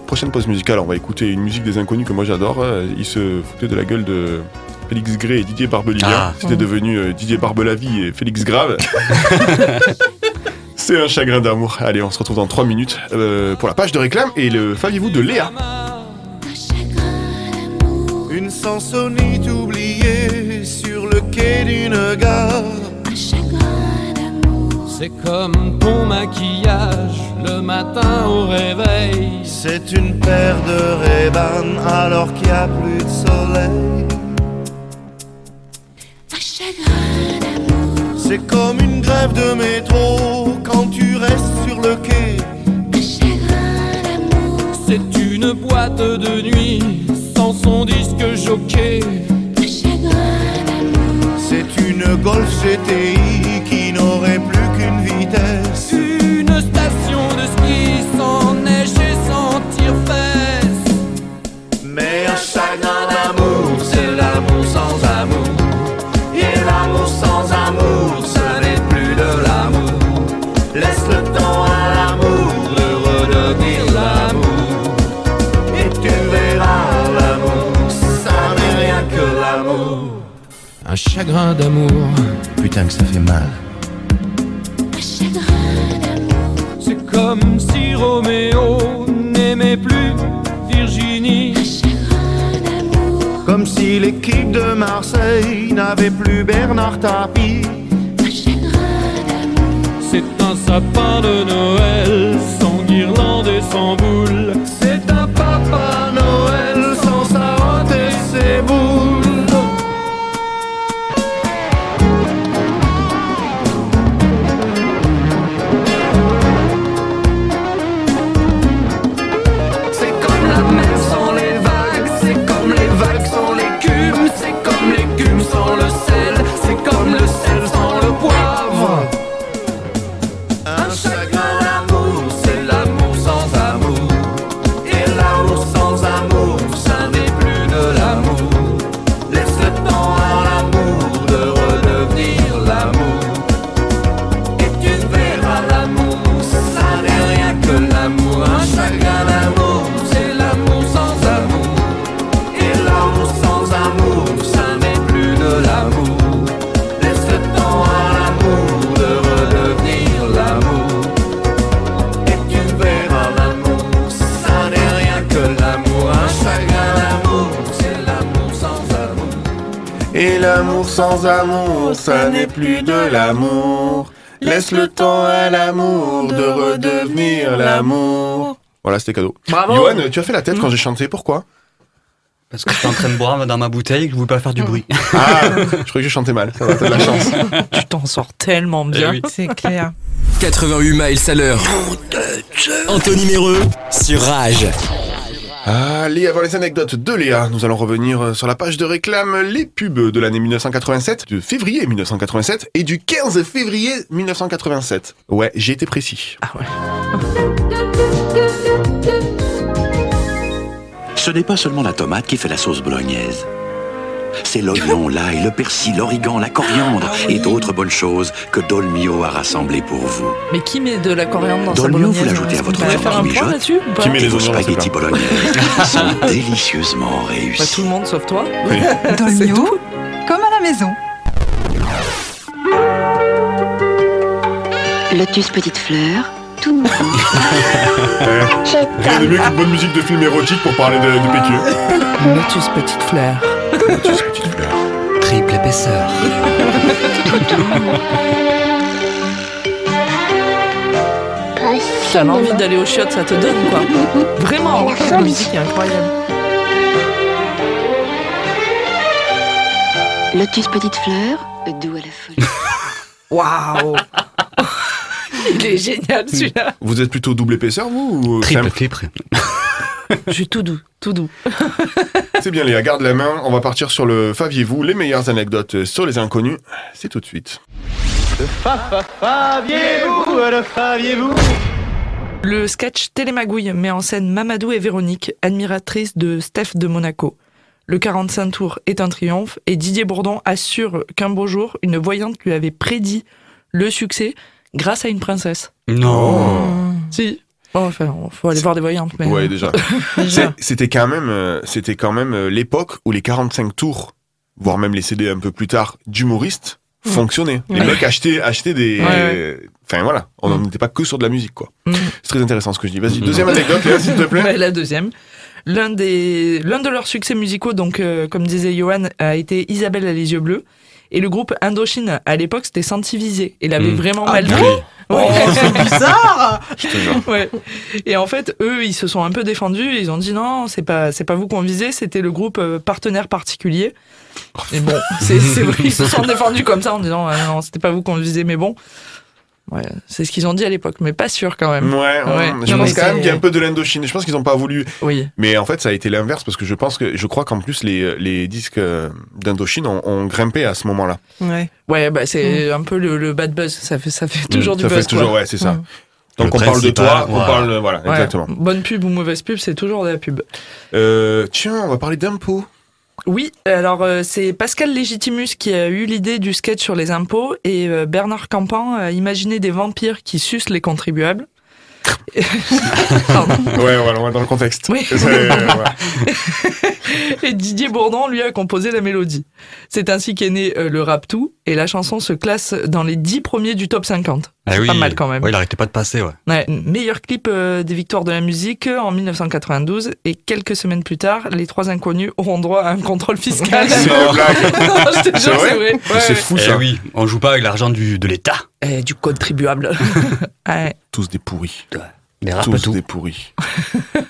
Prochaine pause musicale, on va écouter une musique des inconnus que moi j'adore. Euh, Ils se foutaient de la gueule de Félix Gray et Didier Barbelivien. Ah. C'était devenu euh, Didier Barbelavie et Félix Grave. C'est un chagrin d'amour. Allez, on se retrouve dans 3 minutes euh, pour la page de réclame et le faviez-vous de Léa. Une sansonite oubliée sur le quai d'une gare. C'est comme ton maquillage le matin au réveil. C'est une paire de Ray-Ban alors qu'il n'y a plus de soleil. C'est comme une grève de métro quand tu restes sur le quai. C'est une boîte de nuit sans son disque jockey. C'est une Golf GTI qui n'aurait plus Un chagrin d'amour. Putain que ça fait mal. C'est comme si Roméo n'aimait plus Virginie. Comme si l'équipe de Marseille n'avait plus Bernard Tapie. C'est un sapin de Noël sans guirlande et sans boule. Sans amour, ça n'est plus de l'amour. Laisse le temps à l'amour de redevenir l'amour. Voilà, c'était cadeau. Bravo. Johan, tu as fait la tête quand j'ai chanté, pourquoi? Parce que je suis en train de boire dans ma bouteille et que je voulais pas faire du bruit. Ah, je croyais que j'ai chanté mal, ça va, t'as de la chance. Tu t'en sors tellement bien. Eh oui. C'est clair. 88 miles à l'heure. Anthony Méreux sur Rage. Allez, avant les anecdotes de Léa, nous allons revenir euh, sur la page de réclame les pubs de l'année 1987, de février 1987 et du 15 février 1987. Ouais, j'ai été précis. Ah ouais. Ce n'est pas seulement la tomate qui fait la sauce bolognaise. C'est l'oignon, l'ail, le persil, l'origan, la coriandre et d'autres bonnes choses que Dolmio a rassemblées pour vous. Mais qui met de la coriandre dans sa Dolmio, bolognaise vous l'ajoutez à votre viande qui mijote Qui met les et vos oignons spaghettis plat bolognaises sont délicieusement Bah, réussis. Tout le monde sauf toi. Dolmio, comme à la maison. Lotus Petite Fleur, tout nouveau. Eh, Rien de mieux qu'une bonne musique de film érotique pour parler de, de PQ. Lotus Petite Fleur. Lotus Petite Fleur. Triple épaisseur. T'as l'envie d'aller au chiottes, ça te donne quoi. Vraiment, la musique est incroyable. Lotus Petite Fleur, doux à la folie. Waouh Il est génial celui-là. Vous êtes plutôt double épaisseur, vous ou triple. Je suis tout doux, tout doux. C'est bien, Léa, garde la main. On va partir sur le Faviez-vous, les meilleures anecdotes sur les inconnus. C'est tout de suite. Faviez-vous, le faviez-vous? Le sketch Télémagouille met en scène Mamadou et Véronique, admiratrices de Steph de Monaco. Le 45 tours est un triomphe et Didier Bourdon assure qu'un beau jour, une voyante lui avait prédit le succès grâce à une princesse. Non. Si. Bon, enfin, faut aller voir des voyantes. Mais... Ouais, déjà. Déjà. C'était quand même, euh, c'était quand même euh, l'époque où les 45 tours, voire même les CD un peu plus tard, d'humoristes fonctionnaient. Les Ouais. mecs achetaient, achetaient des. Ouais, ouais. Enfin voilà, on n'était pas que sur de la musique, quoi. Mm. C'est très intéressant ce que je dis. Vas-y, deuxième anecdote, s'il te plaît. Ouais, la deuxième. L'un des, l'un de leurs succès musicaux, donc, euh, comme disait Johan, a été Isabelle a les yeux bleus. Et le groupe Indochine, à l'époque, c'était Santivisé. Il avait Mm. vraiment Ah mal pris. Oh, c'est bizarre Je te jure. Ouais. Et en fait, eux, ils se sont un peu défendus. Ils ont dit non, c'est pas, c'est pas vous qu'on visait, c'était le groupe euh, partenaire particulier. Et bon, c'est, c'est vrai, ils se sont défendus comme ça en disant ah, non, c'était pas vous qu'on visait, mais bon. Ouais, c'est ce qu'ils ont dit à l'époque, mais pas sûr quand même. Ouais, Ouais. je Non, pense mais quand même qu'il y a un peu de l'Indochine. Je pense qu'ils n'ont pas voulu. Oui. Mais en fait, ça a été l'inverse parce que je pense que, je crois qu'en plus, les, les disques euh, d'Indochine ont, ont grimpé à ce moment-là. Ouais. Ouais, bah c'est un peu le, le bad buzz. Ça fait, ça fait toujours Mm, du ça buzz. fait toujours, quoi. ouais, c'est ça. Mm. Donc Le on parle de toi, on parle, voilà, Ouais. exactement. Bonne pub ou mauvaise pub, c'est toujours de la pub. Euh, tiens, on va parler d'impôts. Oui, alors euh, c'est Pascal Légitimus qui a eu l'idée du sketch sur les impôts et euh, Bernard Campan a imaginé des vampires qui sucent les contribuables. Pardon. Ouais, voilà, on va dans le contexte. Oui. Euh. Et Didier Bourdon lui a composé la mélodie. C'est ainsi qu'est né euh, le rap tout et la chanson se classe dans les 10 premiers du top 50. Ah oui. pas mal quand même. Ouais, il arrêtait pas de passer, ouais. Ouais, meilleur clip euh, des victoires de la musique euh, en 1992 et quelques semaines plus tard, les trois inconnus auront droit à un contrôle fiscal. C'est une blague. Non, je te C'est jure, vrai c'est vrai. Ouais, C'est ouais. fou Eh ça. oui, on joue pas avec l'argent du, de l'État. Eh, du contribuable. Ouais. Tous des pourris. Des rap Tous tout. des pourris.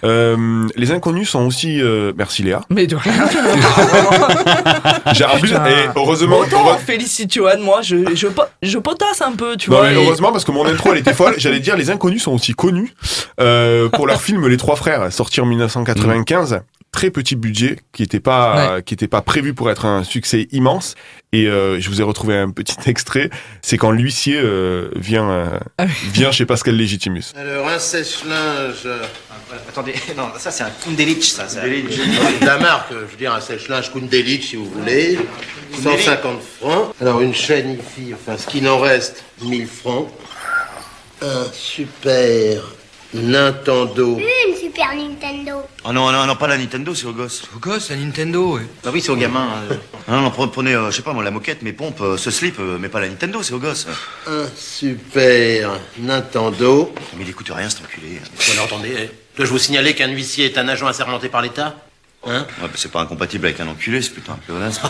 Euh, les inconnus sont aussi. euh, merci Léa. Mais de rien. J'ai Putain. et heureusement. Autant heureux- félicite Johan, moi, je, je, po- je potasse un peu, tu Non, vois. mais et- heureusement parce que mon intro elle était folle. J'allais dire les inconnus sont aussi connus euh, pour leur film Les Trois Frères, sorti en 1995. Très petit budget qui était pas qui était pas prévu pour être un succès immense. Et euh, je vous ai retrouvé un petit extrait. C'est quand l'huissier euh, vient euh, Ah vient chez Pascal Légitimus. Alors, un sèche-linge. Attendez, non, ça c'est un Kundelich, ça. ça. de la marque, je veux dire, un sèche-linge Kundelich, si vous voulez. 150 francs. Alors, une chaîne IFI, enfin, ce qu'il en reste, 1000 francs. Un super Nintendo. Une Super Nintendo. Oh non, non, non, pas la Nintendo, c'est au gosse. Au gosse, la Nintendo, ouais. Bah oui, c'est au gamin. euh. Non, non, pre- prenez, euh, je sais pas moi, la moquette, mes pompes, euh, ce slip, euh, mais pas la Nintendo, c'est au gosse. Un super Nintendo. Mais il écoute rien, cet enculé. Attendez, eh. dois-je vous signaler qu'un huissier est un agent assermenté par l'État Hein Ouais, bah, c'est pas incompatible avec un enculé, c'est plutôt un pléonasme.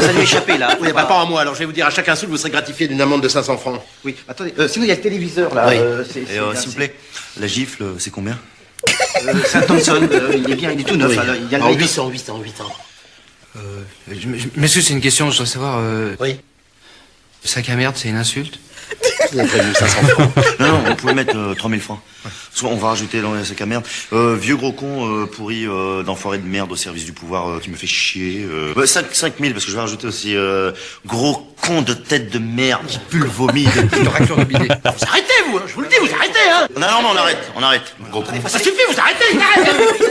Ça lui est échappé, là. Oui, bah, pas à moi, alors je vais vous dire, à chaque insulte, vous serez gratifié d'une amende de 500 francs. Oui, attendez, euh, sinon il y a le téléviseur là. Oui. euh, c'est- Et euh, s'il vous plaît, la gifle, euh, c'est combien? Euh, C'est Thompson, euh, il est bien, il est tout neuf. Oui. alors, il y a le En mec- 800, 800, 800. Euh, je- je- Monsieur, c'est une question, je dois savoir. Euh, oui. Sac à merde, c'est une insulte? Il a prévu 500 francs. Non, non, on pouvait mettre euh, 3000 francs. Soit on va rajouter dans les sacs à merde. Euh, vieux gros con euh, pourri euh, d'enfoiré de merde au service du pouvoir euh, qui me fait chier. Euh, bah, 5, 5000 parce que je vais rajouter aussi euh, gros con de tête de merde qui pue le vomi. De... raclure de bidet. Vous arrêtez, vous, hein, je vous le dis, vous arrêtez, hein Non, non, mais on arrête, on arrête. Gros con. Ça suffit, vous arrêtez, arrêtez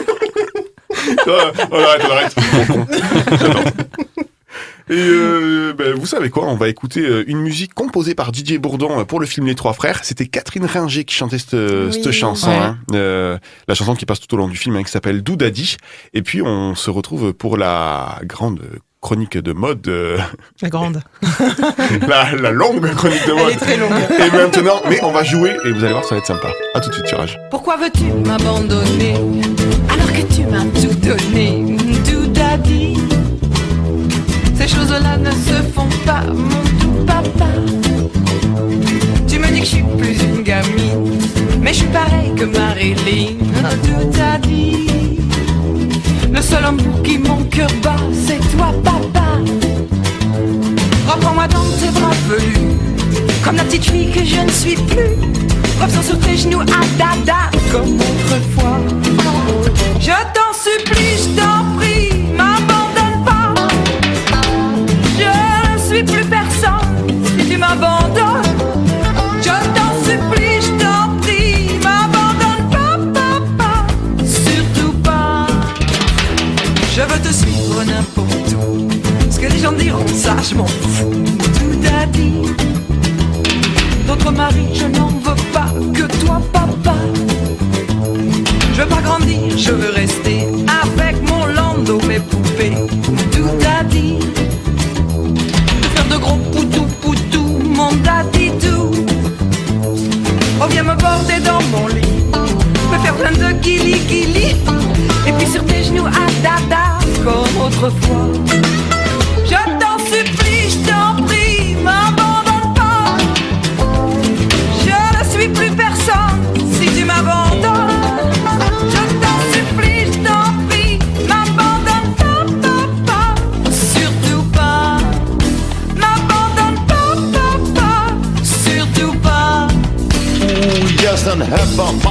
on arrête, on arrête. Et euh, ben, vous savez quoi On va écouter euh, une musique composée par Didier Bourdon euh, pour le film Les Trois Frères. C'était Catherine Ringer qui chantait cette, Oui. cette chanson. Ouais. hein. Euh, la chanson qui passe tout au long du film, hein, qui s'appelle Doudadi. Et puis on se retrouve pour la grande chronique de mode, euh, La grande. la, la longue chronique de Elle mode. est très longue. Et maintenant, mais on va jouer et vous allez voir, ça va être sympa. À tout de suite sur Rage. Pourquoi veux-tu m'abandonner alors que tu m'as tout donné, tout Ces choses-là ne se font pas, mon tout papa. Tu me dis que je suis plus une gamine, mais je suis pareil que Marilyn, tout a dit. Le seul homme pour qui mon cœur bat, c'est toi, papa. Reprends-moi dans tes bras velus, comme la petite fille que je ne suis plus. Reviens sur tes genoux à dada, comme autrefois. Je t'en supplie, Je veux te suivre n'importe où. Ce que les gens diront, ça je m'en fous. Tout a dit. D'autres maris, je n'en veux pas que toi, papa. Je veux pas grandir, je veux rester avec mon landau, mes poupées. Tout a dit. De faire de gros poutou poutou, mon daddy tout. Oh, viens me border dans mon lit. Me faire plein de guili guili. Et puis sur tes genoux à dada, comme autrefois. Je t'en supplie, je t'en prie, m'abandonne pas. Je ne suis plus personne si tu m'abandonnes. Je t'en supplie, je t'en prie, m'abandonne pas, papa. Surtout pas. M'abandonne pas. Surtout pas. And have a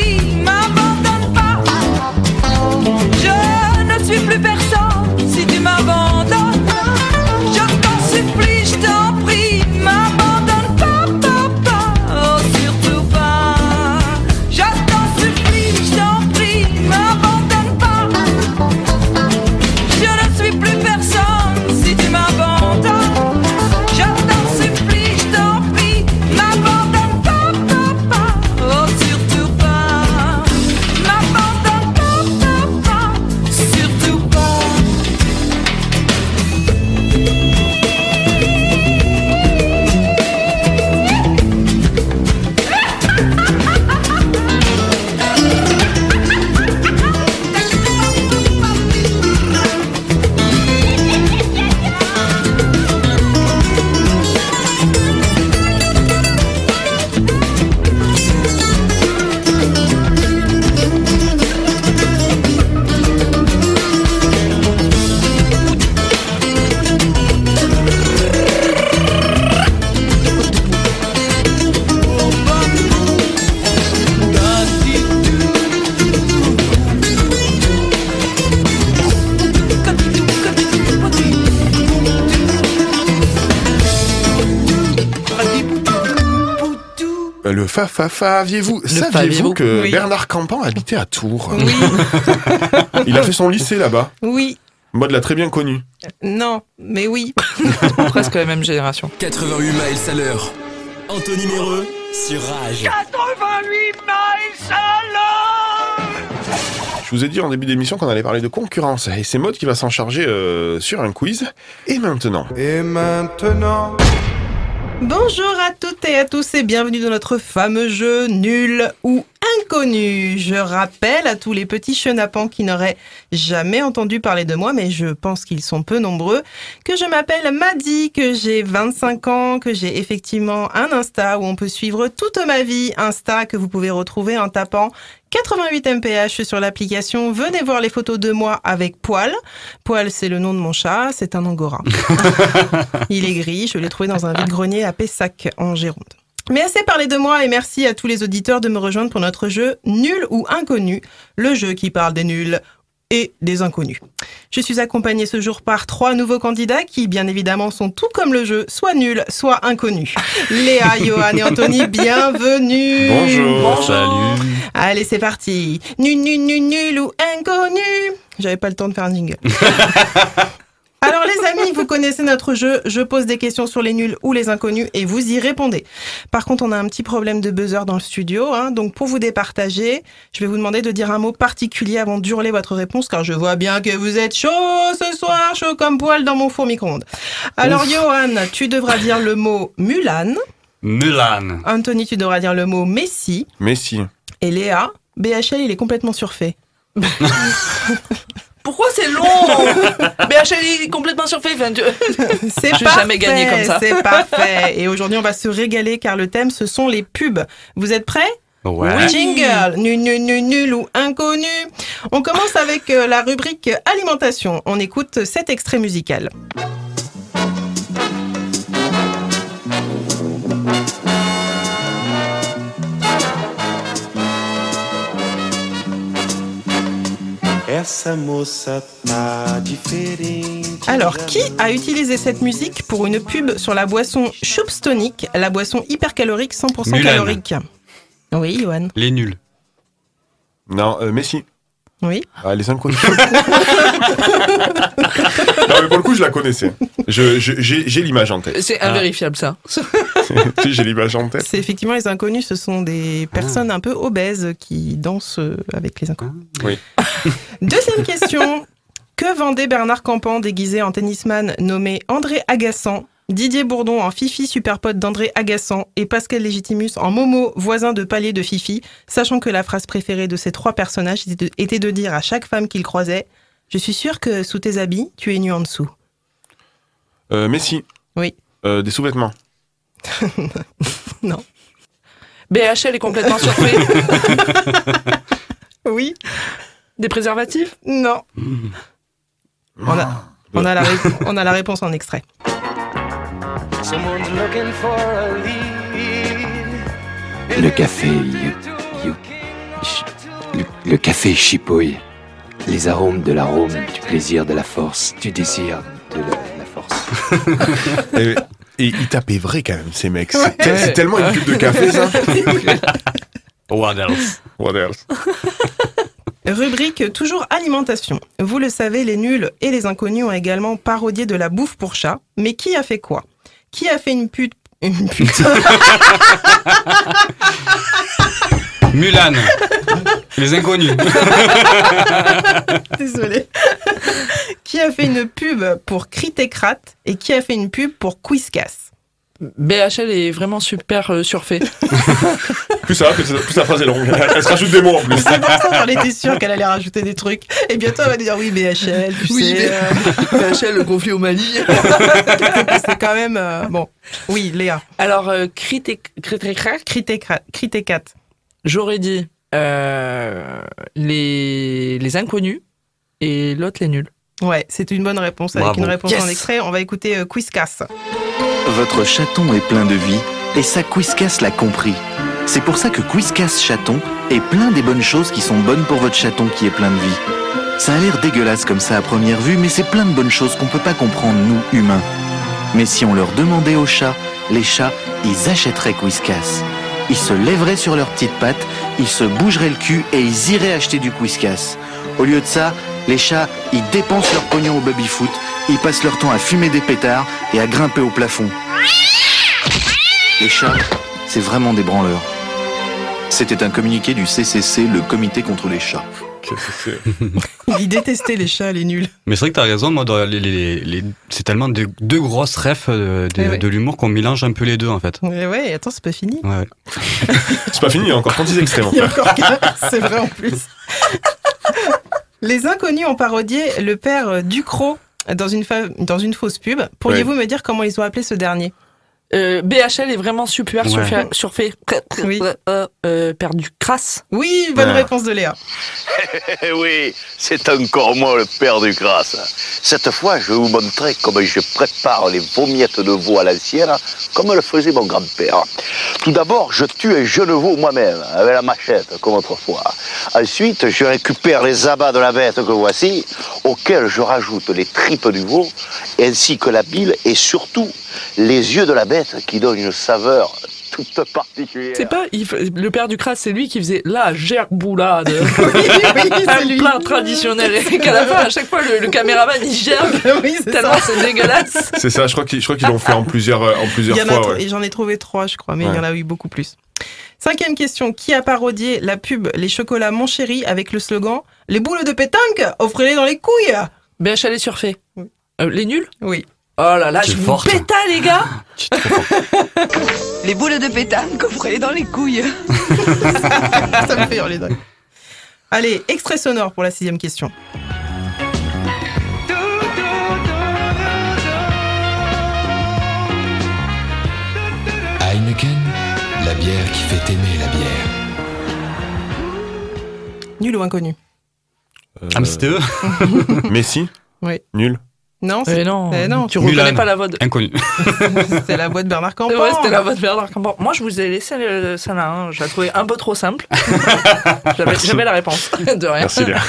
plus personne fa fa fa, aviez-vous Saviez-vous que Oui. Bernard Campan habitait à Tours? Oui. Il a fait son lycée là-bas. Oui. Moi, de l'a très bien connu. Non, mais oui. Presque la même génération. 88 miles à l'heure. Anthony Méreux sur Rage. 88 miles à l'heure Je vous ai dit en début d'émission qu'on allait parler de concurrence et c'est Maud qui va s'en charger euh, sur un quiz. Et maintenant Et maintenant Bonjour à toutes et à tous et bienvenue dans notre fameux jeu nul ou inconnu. Je rappelle à tous les petits chenapans qui n'auraient jamais entendu parler de moi, mais je pense qu'ils sont peu nombreux, que je m'appelle Maddy, que j'ai 25 ans, que j'ai effectivement un Insta où on peut suivre toute ma vie. Insta que vous pouvez retrouver en tapant 88 mph sur l'application. Venez voir les photos de moi avec Poil. Poil, c'est le nom de mon chat, c'est un angora. Il est gris, je l'ai trouvé dans un vide-grenier à Pessac, en Gironde. Mais assez parlé de moi et merci à tous les auditeurs de me rejoindre pour notre jeu Nul ou Inconnu, le jeu qui parle des nuls et des inconnus. Je suis accompagnée ce jour par trois nouveaux candidats qui, bien évidemment, sont tout comme le jeu, soit nuls, soit inconnus. Léa, Johan et Anthony, bienvenue. Bonjour. Salut. Allez, c'est parti. Nul, nul, nul, nul ou inconnu. J'avais pas le temps de faire un jingle. Alors les amis, vous connaissez notre jeu, je pose des questions sur les nuls ou les inconnus et vous y répondez. Par contre, on a un petit problème de buzzer dans le studio, hein, donc pour vous départager, je vais vous demander de dire un mot particulier avant d'hurler votre réponse, car je vois bien que vous êtes chaud ce soir, chaud comme poil dans mon four micro-ondes. Alors Johan, tu devras dire le mot Mulan, Mulan. Anthony, tu devras dire le mot Messi, Messi. et Léa, BHL, il est complètement surfait. Pourquoi c'est long BHL est complètement surfait. Enfin, tu- C'est jamais gagner comme ça. C'est parfait. Et aujourd'hui, on va se régaler car le thème, ce sont les pubs. Vous êtes prêts? Ouais. Jingle, nul, nul, nul, nul ou inconnu. On commence avec euh, la rubrique alimentation. On écoute cet extrait musical. Essa moça tá diferente. Alors, qui a utilisé cette musique pour une pub sur la boisson Choups Tonic, la boisson hypercalorique 100% Mulan. calorique? Oui, Johan. Les nuls. Non, euh, Messi. Oui. Ah, les non, mais pour le coup, je la connaissais. Je- je- J'ai j'ai l'image en tête. C'est invérifiable ça. Si, J'ai l'image en tête. C'est effectivement les inconnus, ce sont des personnes un peu obèses qui dansent euh, avec les inconnus. Oui. Deuxième question. Que vendait Bernard Campan déguisé en tennisman nommé André Agassan Didier Bourdon en Fifi super pote d'André Agassan et Pascal Légitimus en Momo voisin de palier de Fifi, sachant que la phrase préférée de ces trois personnages était de, était de dire à chaque femme qu'ils croisaient Je suis sûr que sous tes habits, tu es nu en dessous. Euh, Messi. Oui. Euh, des sous-vêtements. Non. BHL est complètement surfait. Oui. Des préservatifs? Non. On a, on, a la ré- on a la réponse en extrait. Someone's looking for a lead. Le café, you- you- ch- le, le café chipouille. Les arômes de l'arôme, du plaisir, de la force, du désir, de la, la force. Et, et ils tapaient vrai quand même, ces mecs. C'est tellement une pub de café, ça. What else? What else? Rubrique toujours alimentation. Vous le savez, les nuls et les inconnus ont également parodié de la bouffe pour chat. Mais qui a fait quoi? Qui a fait une pute? Une pute Mulan. Les inconnus. Désolé. qui a fait une pub pour Critécrate et qui a fait une pub pour Quizcas? BHL est vraiment super euh, surfait. Plus ça va, plus, plus la phrase est longue. Elle se rajoute des mots en plus. C'est pour ça j'en étais sûre qu'elle allait rajouter des trucs. Et bientôt elle va dire oui BHL, tu Oui, sais. euh, BHL, le conflit au Mali. c'est quand même euh, bon. Oui, Léa. Alors, euh, Crité- Critécrate, Critécrate, Critécate. j'aurais dit euh, les, les inconnus et l'autre les nuls. Ouais, c'est une bonne réponse avec Bravo. une réponse Yes. en extrait. On va écouter euh, Quizcas. Votre chaton est plein de vie et ça Quizcas l'a compris. C'est pour ça que Quizcas chaton est plein des bonnes choses qui sont bonnes pour votre chaton qui est plein de vie. Ça a l'air dégueulasse comme ça à première vue, mais c'est plein de bonnes choses qu'on peut pas comprendre nous humains. Mais si on leur demandait aux chats, les chats, ils achèteraient Quizcas. Ils se lèveraient sur leurs petites pattes, ils se bougeraient le cul et ils iraient acheter du Quizcas. Au lieu de ça, les chats, ils dépensent leur pognon au baby-foot, ils passent leur temps à fumer des pétards et à grimper au plafond. Les chats, c'est vraiment des branleurs. C'était un communiqué du CCC, le Comité contre les chats. Qu'est-ce que c'est Il détestait les chats, les nuls. Mais c'est vrai que t'as raison, moi, les, les- les- c'est tellement de- deux grosses refs euh, de, ouais. de l'humour qu'on mélange un peu les deux, en fait. Ouais, ouais, attends, c'est pas fini. Ouais. C'est pas fini, il y a encore 36 extraits. mon Il y a frère. encore qu'un, c'est vrai en plus. Les inconnus ont parodié le père Ducrot dans une, fa- dans une fausse pub. Pourriez-vous me dire comment ils ont appelé ce dernier? Euh, BHL est vraiment super Ouais. surfait. surfait. Oui. Euh, euh, perdu crasse. Oui, bonne Ah. réponse de Léa. Oui, c'est encore moi le père du grâce. Cette fois, je vais vous montrer comment je prépare les vomiettes de veau à l'ancienne, comme le faisait mon grand-père. Tout d'abord, je tue un jeune veau moi-même, avec la machette, comme autrefois. Ensuite, je récupère les abats de la bête que voici, auxquels je rajoute les tripes du veau, ainsi que la bile, et surtout les yeux de la bête qui donnent une saveur toute particulière. C'est pas il le père du crasse, c'est lui qui faisait la gerboulade. c'est un lui. plat traditionnel. Et qu'à la fin, à chaque fois, le, le caméraman il gerbe. tellement c'est dégueulasse. C'est ça, je crois qu'ils je crois qu'ils l'ont fait en plusieurs, euh, en Il plusieurs y en a fois. ouais. J'en ai trouvé trois, je crois, mais il y en a eu beaucoup plus. Cinquième question. Qui a parodié la pub Les chocolats Mon Chéri avec le slogan Les boules de pétanque, offrez-les dans les couilles BHL est surfait. Euh, les nuls? Oui. Oh là là, je vous forte. péta les gars Les boules de pétanque, offrez-les dans les couilles. Ça me fait hurler rire. Allez, extrait sonore pour la sixième question. Heineken, la bière qui fait aimer la bière. Nul ou inconnu Ah, mais c'était eux Messi Oui. Nul Non, Eh non, eh non. tu reconnais pas la voix de... Inconnu. C'était la voix de Bernard Campan. Ouais, c'était la voix de Bernard Campan. Moi, je vous ai laissé le- celle-là. hein. Je la trouvais un peu trop simple. J'avais j'avais la réponse. De rien. Merci, Léa.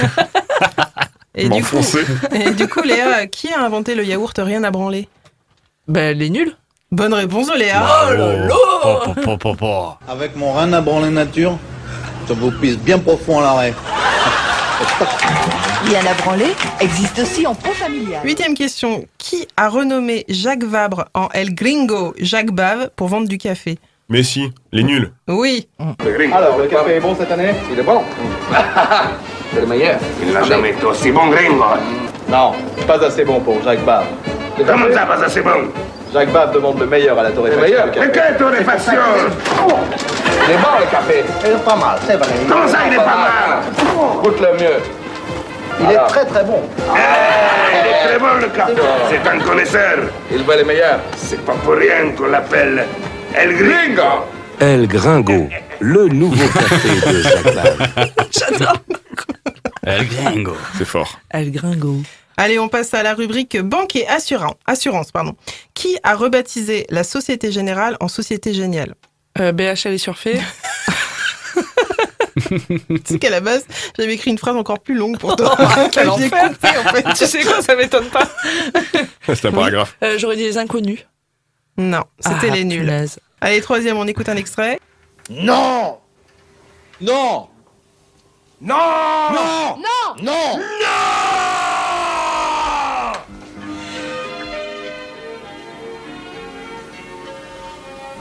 Et du, coup, et du coup, Léa, qui a inventé le yaourt rien à branler? Ben, les nuls. Bonne réponse de Léa. Oh là là Avec mon rein à branler nature, je vous pisse bien profond à l'arrêt. Rien à branler existe aussi en pro familial. Huitième question. Qui a renommé Jacques Vabre en El Gringo? Jacques Bave pour vendre du café Messi, les nuls. Oui. Alors, le café est bon cette année? Il est bon. C'est le meilleur. Il n'a jamais été aussi bon gringo. Non, pas assez bon pour Jacques Bave. Comment ça, pas assez bon? Jacques Bave demande le meilleur à la torréfaction. meilleur du café. Mais quelle torréfaction Il est bon le café. Il est pas mal, c'est vrai. Comment ça, il est pas mal Goûte le mieux. Il est très très bon. Eh, Il est très bon le café. C'est un connaisseur. Il veut les meilleurs. C'est pas pour rien qu'on l'appelle El Gringo. El Gringo, le nouveau café de Jacques. J'adore. El Gringo. C'est fort. El Gringo. Allez, on passe à la rubrique banque et assurance. assurance pardon. Qui a rebaptisé la Société Générale en Société Géniale? Euh, BHL est surfait. Tu sais qu'à la base, j'avais écrit une phrase encore plus longue pour toi. Oh, quel coupée, en fait. tu sais quoi, ça m'étonne pas. C'est un paragraphe. Euh, J'aurais dit les inconnus. Non, c'était Ah, les nuls. punaise. Allez, troisième, on écoute un extrait. Non Non Non Non Non Non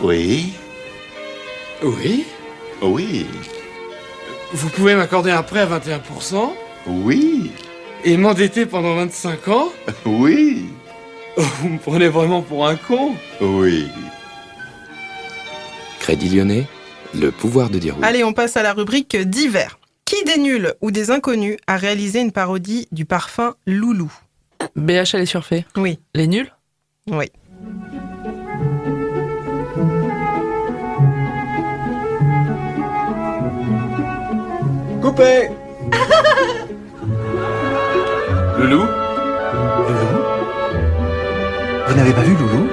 Oui Oui Oui Vous pouvez m'accorder un prêt à 21% Oui et m'endetter pendant 25 ans Oui Vous me prenez vraiment pour un con Oui Crédit Lyonnais, le pouvoir de dire oui. Allez, on passe à la rubrique divers. Qui des nuls ou des inconnus a réalisé une parodie du parfum Loulou? BHL est surfait. Oui. Les nuls? Oui. Coupé Loulou Loulou Vous n'avez pas vu Loulou?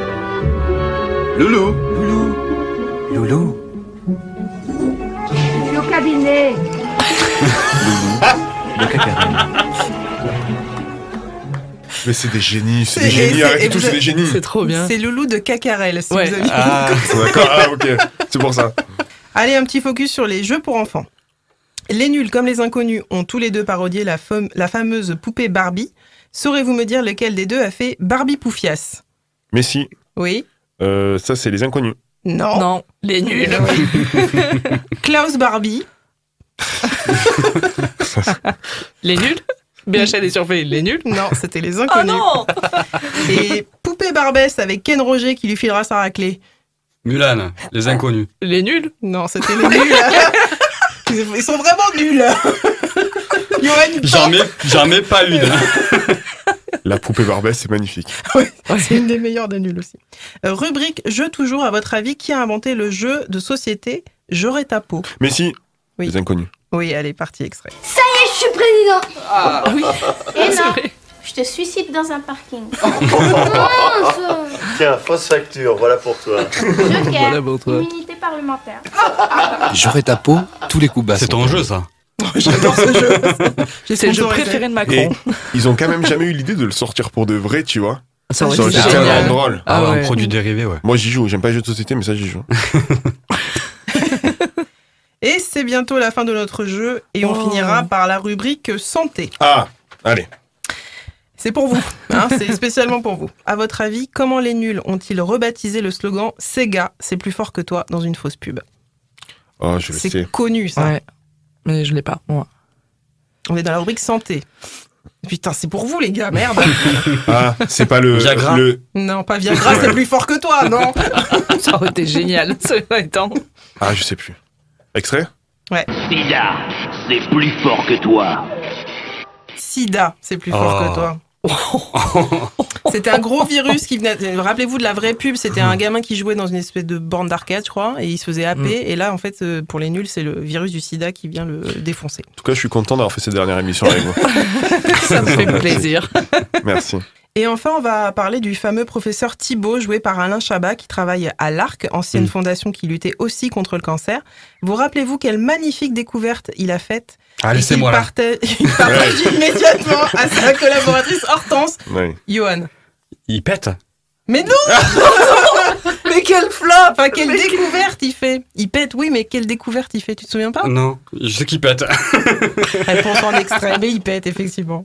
Loulou Loulou Loulou Je suis au cabinet. Le cacarel. Mais c'est des génies, c'est des génies, arrêtez tout, c'est des génies. C'est trop bien. C'est Loulou de Cacarel, si Ouais. vous avez Ah, d'accord, ah, ok, c'est pour ça. Allez, un petit focus sur les jeux pour enfants. Les nuls comme les inconnus ont tous les deux parodié la, fam- la fameuse poupée Barbie. Saurez-vous me dire lequel des deux a fait Barbie Poufias? Messi, Oui euh, ça c'est les inconnus. Non. Non, les nuls. Klaus Barbie Les nuls? BHL est surveillé, les nuls? Non, c'était les Oh inconnus. non Et Poupée Barbès avec Ken Roger qui lui filera sa raclée. Mulan, les inconnus. Les nuls? Non, c'était les nuls. Ils sont vraiment nuls. J'en mets, j'en mets pas une. La poupée Barbès, c'est magnifique. c'est une des meilleures des nuls aussi. Euh, rubrique Jeu toujours, à votre avis, qui a inventé le jeu de société J'aurai ta peau? Mais si, Oui. les inconnus. Oui, allez, parti extrait. Ça y est, je suis président Ah oui Et non, je te suicide dans un parking. Tiens, fausse facture, voilà pour toi. Joker, Voilà pour toi. immunité parlementaire. J'aurai ta peau, tous les coups bas. C'est ton jeu, ça. J'adore ce jeu. J'ai C'est le jeu préféré de Et Macron. ils ont quand même jamais eu l'idée de le sortir pour de vrai, tu vois. Ça aurait été tellement drôle. Ah, Ah ouais, ouais. un produit dérivé, ouais. Moi, j'y joue. J'aime pas les jeux de société, mais ça, j'y joue. Et c'est bientôt la fin de notre jeu et on Oh. finira par la rubrique santé. Ah, allez. C'est pour vous, hein, c'est spécialement pour vous. À votre avis, comment les nuls ont-ils rebaptisé le slogan Sega, c'est plus fort que toi dans une fausse pub? Oh, je le C'est sais. connu ça. Ouais. Mais je l'ai pas, moi. On est dans la rubrique santé. Putain, c'est pour vous les gars, merde. Ah, c'est pas le. Viagra. le... non, pas Viagra, c'est plus fort que toi, non? Ça aurait été génial, ça étant. Ah, je sais plus. Extrait? Sida, c'est plus fort que toi. Sida, c'est plus fort Oh. que toi. C'était un gros virus qui venait. Rappelez-vous de la vraie pub, c'était un gamin qui jouait dans une espèce de borne d'arcade, je crois, et il se faisait happer. Et là, en fait, euh, pour les nuls, c'est le virus du sida qui vient le défoncer. En tout cas, je suis content d'avoir fait cette dernière émission avec vous. Ça me fait plaisir. Merci. Et enfin, on va parler du fameux professeur Thibault, joué par Alain Chabat, qui travaille à l'ARC, ancienne Mm. fondation qui luttait aussi contre le cancer. Vous rappelez-vous quelle magnifique découverte il a faite Ah, laissez-moi là. partage, il partage immédiatement à sa collaboratrice Hortense, Ouais. Johan. Il pète. Mais non Mais quel flop Enfin, quelle découverte il fait Il pète, oui, mais quelle découverte il fait Tu te souviens pas Non, je sais qu'il pète. Réponse en extrait, mais il pète, effectivement.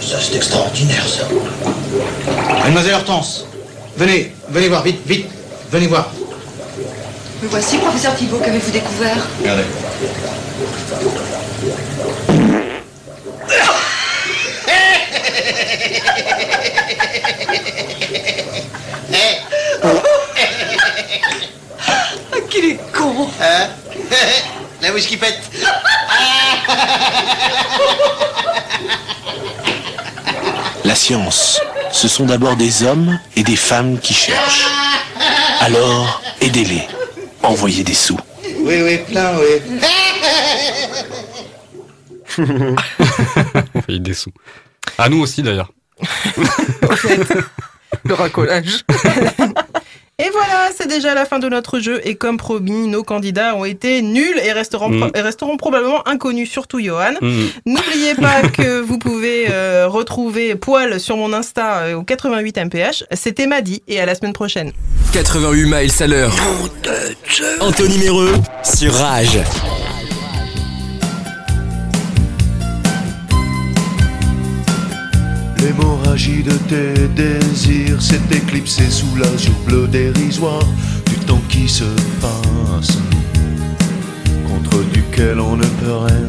Ça, c'est extraordinaire, ça. Mademoiselle Hortense, venez, venez voir, vite, vite, venez voir. Me voici, professeur Thibault, qu'avez-vous découvert? Regardez. Ah, qu'il est con Hein? La whisky pète. La science, ce sont d'abord des hommes et des femmes qui cherchent. Alors, aidez-les. Envoyez des sous. Oui, oui, plein, oui. Fait des sous. À nous aussi, d'ailleurs. Le racolage. Et voilà, c'est déjà la fin de notre jeu. Et comme promis, nos candidats ont été nuls et resteront, Mm. pro- et resteront probablement inconnus, surtout Johan. Mm. N'oubliez pas que vous pouvez euh, retrouver Poil sur mon Insta euh, au 88 MPH. C'était Madi et à la semaine prochaine. 88 miles à l'heure. Anthony Méreux sur Rage. L'hémorragie de tes désirs s'est éclipsée sous l'azur bleu dérisoire du temps qui se passe, contre duquel on ne peut rien.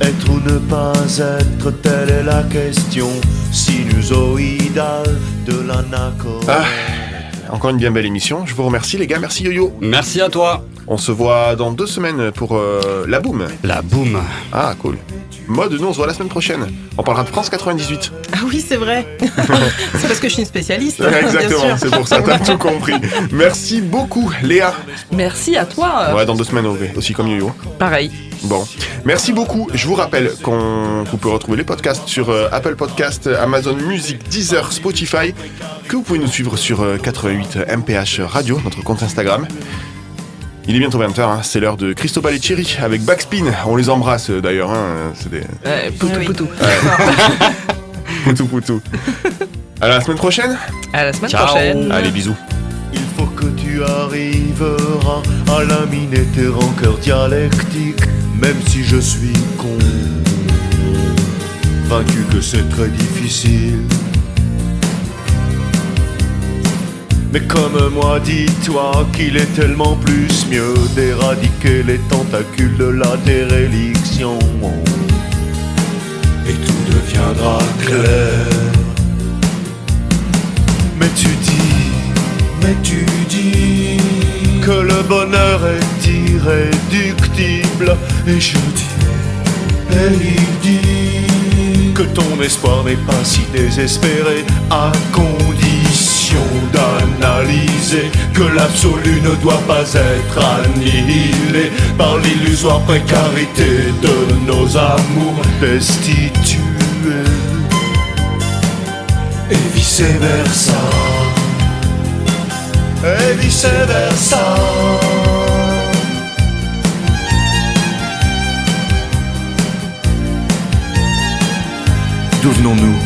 Être ou ne pas être, telle est la question sinusoïdale de l'anacorde. Ah, encore une bien belle émission. Je vous remercie, les gars. Merci, Yo-Yo. Merci à toi. On se voit dans deux semaines pour euh, la boom. La boum. Ah, cool. Mode, nous, on se voit la semaine prochaine. On parlera de France 98. Ah oui, c'est vrai. c'est parce que je suis une spécialiste. bien Exactement, c'est pour ça, t'as tout compris. Merci beaucoup, Léa. Merci à toi. Ouais, dans deux semaines, aussi comme Yo-Yo. Pareil. Bon, merci beaucoup. Je vous rappelle qu'on vous pouvez retrouver les podcasts sur euh, Apple Podcast, Amazon Music, Deezer, Spotify, que vous pouvez nous suivre sur euh, 88 MPH Radio, notre compte Instagram. Il est bientôt 20h, hein, c'est l'heure de Cristobal et Thierry avec Backspin. On les embrasse euh, d'ailleurs, hein, c'est des... Ouais, poutou, poutou. poutou poutou. À la semaine prochaine À la semaine Ciao. prochaine. Allez, bisous. Il faut que tu arriveras à laminer tes rancœurs dialectiques, même si je suis con. Vaincu que c'est très difficile. Mais comme moi, dis-toi qu'il est tellement plus mieux d'éradiquer les tentacules de la déréliction. Et tout deviendra clair. Mais tu dis, mais tu dis que le bonheur est irréductible. Et je dis, et il dit que ton espoir n'est pas si désespéré à condition que l'absolu ne doit pas être annihilé par l'illusoire précarité de nos amours destitués. Et vice versa et vice versa D'où venons-nous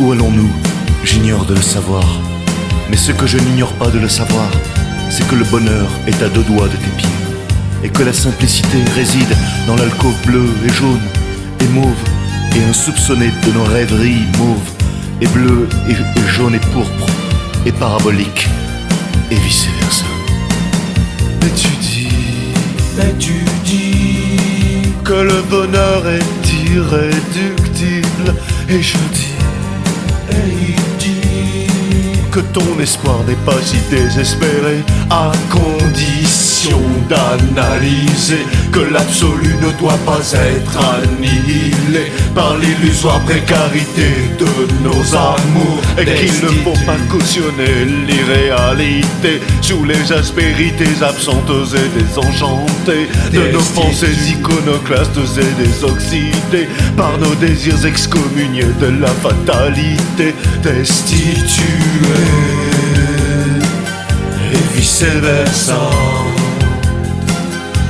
Où allons-nous? J'ignore de le savoir. Mais ce que je n'ignore pas de le savoir, c'est que le bonheur est à deux doigts de tes pieds. Et que la simplicité réside dans l'alcôve bleue et jaune et mauve et insoupçonnée de nos rêveries mauves et bleues et, et jaunes et pourpres et paraboliques et vice versa. Mais tu dis, mais tu dis que le bonheur est irréductible et je dis, et que ton espoir n'est pas si désespéré à condition d'analyser que l'absolu ne doit pas être annihilé par l'illusoire précarité de nos amours et qu'il ne faut pas cautionner l'irréalité sous les aspérités absentes et désenchantées de nos pensées iconoclastes et désoxydées par nos désirs excommuniés de la fatalité. Destituée viceversa,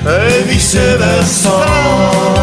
e viceversa.